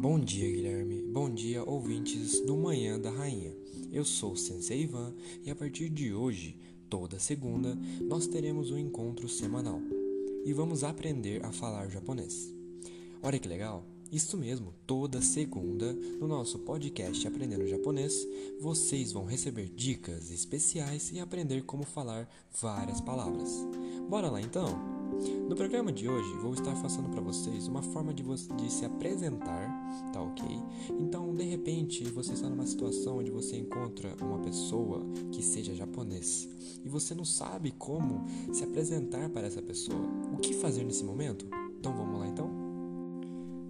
Bom dia, Guilherme. Bom dia, ouvintes do Manhã da Rainha. Eu sou o Sensei Ivan e a partir de hoje, toda segunda, nós teremos um encontro semanal e vamos aprender a falar japonês. Olha que legal! Isso mesmo, toda segunda, no nosso podcast Aprendendo Japonês, vocês vão receber dicas especiais e aprender como falar várias palavras. Bora lá então? No programa de hoje, vou estar passando para vocês uma forma de, de, se apresentar, tá ok? Então, de repente, você está numa situação onde você encontra uma pessoa que seja japonês e você não sabe como se apresentar para essa pessoa. O que fazer nesse momento? Então, vamos lá então?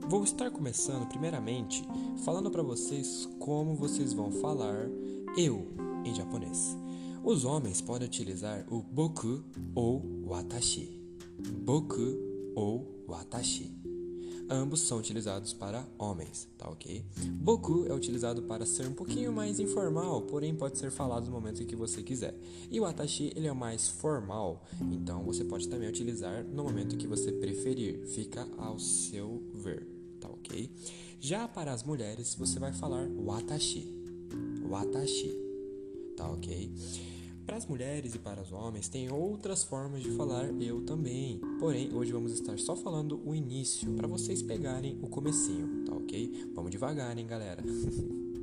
Vou estar começando primeiramente falando para vocês como vocês vão falar eu em japonês. Os homens podem utilizar o boku ou watashi. Boku ou watashi. Ambos são utilizados para homens, tá ok? Boku é utilizado para ser um pouquinho mais informal, porém pode ser falado no momento que você quiser. E o watashi ele é mais formal, então você pode também utilizar no momento que você preferir. Fica ao seu ver tá ok? Já para as mulheres, você vai falar watashi. Watashi, tá ok? Para as mulheres e para os homens, tem outras formas de falar eu também. Porém, hoje vamos estar só falando o início, para vocês pegarem o comecinho, tá ok? Vamos devagar, hein, galera?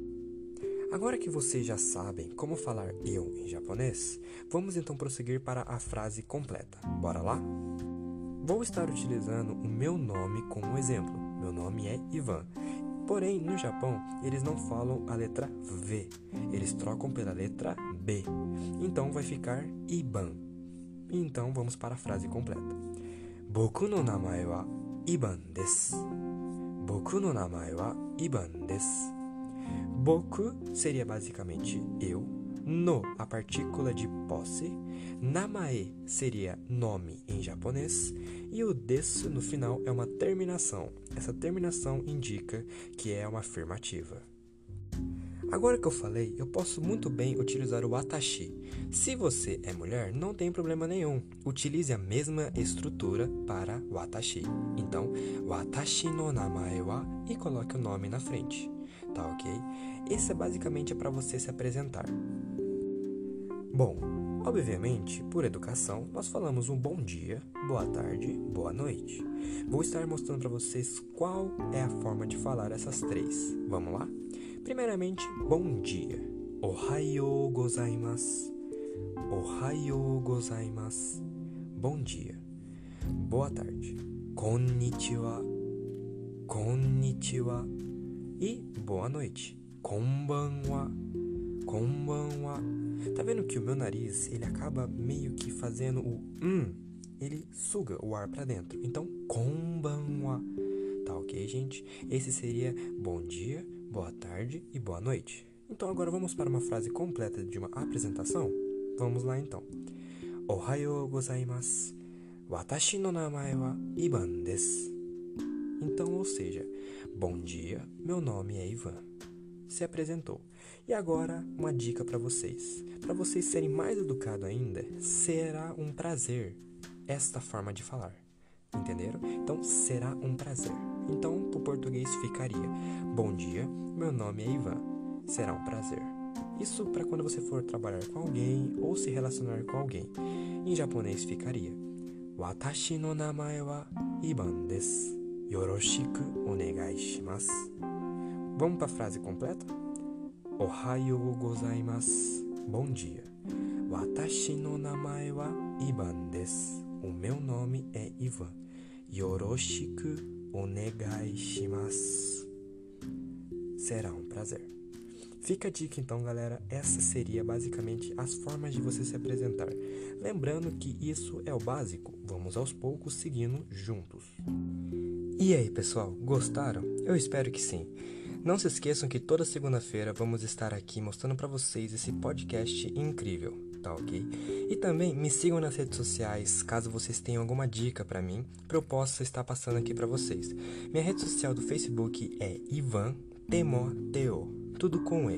Agora que vocês já sabem como falar eu em japonês, vamos então prosseguir para a frase completa. Bora lá? Vou estar utilizando o meu nome como exemplo. Meu nome é Ivan. Porém, no Japão, eles não falam a letra V, eles trocam pela letra B. Então vai ficar Iban. Então vamos para a frase completa. Boku no namae wa Iban desu. Boku no namae wa Iban desu. Boku seria basicamente eu, no, a partícula de posse, namae seria nome em japonês e o desu no final é uma terminação. Essa terminação indica que é uma afirmativa. Agora que eu falei, eu posso muito bem utilizar o watashi. Se você é mulher, não tem problema nenhum. Utilize a mesma estrutura para watashi. Então, watashi no namae wa e coloque o nome na frente. Tá ok? Esse é basicamente para você se apresentar. Bom, obviamente, por educação, nós falamos um bom dia, boa tarde, boa noite. Vou estar mostrando para vocês qual é a forma de falar essas três. Vamos lá? Primeiramente, bom dia. Ohayo gozaimasu. Ohayo gozaimasu. Bom dia. Boa tarde. Konnichiwa. Konnichiwa. E boa noite. Konbanwa. Konbanwa. Tá vendo que o meu nariz, ele acaba meio que fazendo o hum, ele suga o ar para dentro. Então, konbanwa. Tá ok, gente? Esse seria bom dia, boa tarde e boa noite. Então agora vamos para uma frase completa de uma apresentação? Vamos lá então. Ohayo gozaimasu. Watashi no namae wa Ivan desu. Então, ou seja, bom dia, meu nome é Ivan se apresentou. E agora, uma dica para vocês. Para vocês serem mais educados ainda, será um prazer esta forma de falar. Entenderam? Então, será um prazer. Então, para o português ficaria: Bom dia, meu nome é Ivan. Será um prazer. Isso para quando você for trabalhar com alguém ou se relacionar com alguém. Em japonês ficaria: Watashi no namae wa Ivan desu. Yoroshiku onegai shimasu. Vamos para a frase completa? Ohayo gozaimasu. Bom dia. Watashi no namae wa Ivan desu. O meu nome é Ivan. Yoroshiku onegai shimasu. Será um prazer. Fica a dica então, galera. Essa seria basicamente as formas de você se apresentar. Lembrando que isso é o básico. Vamos aos poucos seguindo juntos. E aí, pessoal, gostaram? Eu espero que sim. Não se esqueçam que toda segunda-feira vamos estar aqui mostrando para vocês esse podcast incrível, tá ok? E também me sigam nas redes sociais caso vocês tenham alguma dica para mim, para eu possa estar passando aqui para vocês. Minha rede social do Facebook é Ivan Temoteo, tudo com E.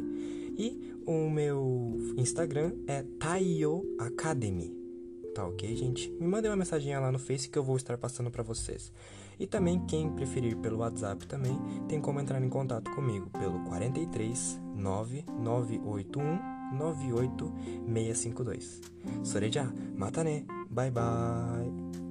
E o meu Instagram é Taiyo Academy. Tá ok, gente? Me mandem uma mensagem lá no Face que eu vou estar passando para vocês. E também quem preferir pelo WhatsApp também tem como entrar em contato comigo pelo 43 9981 98652. Soreja, mata né? Bye bye.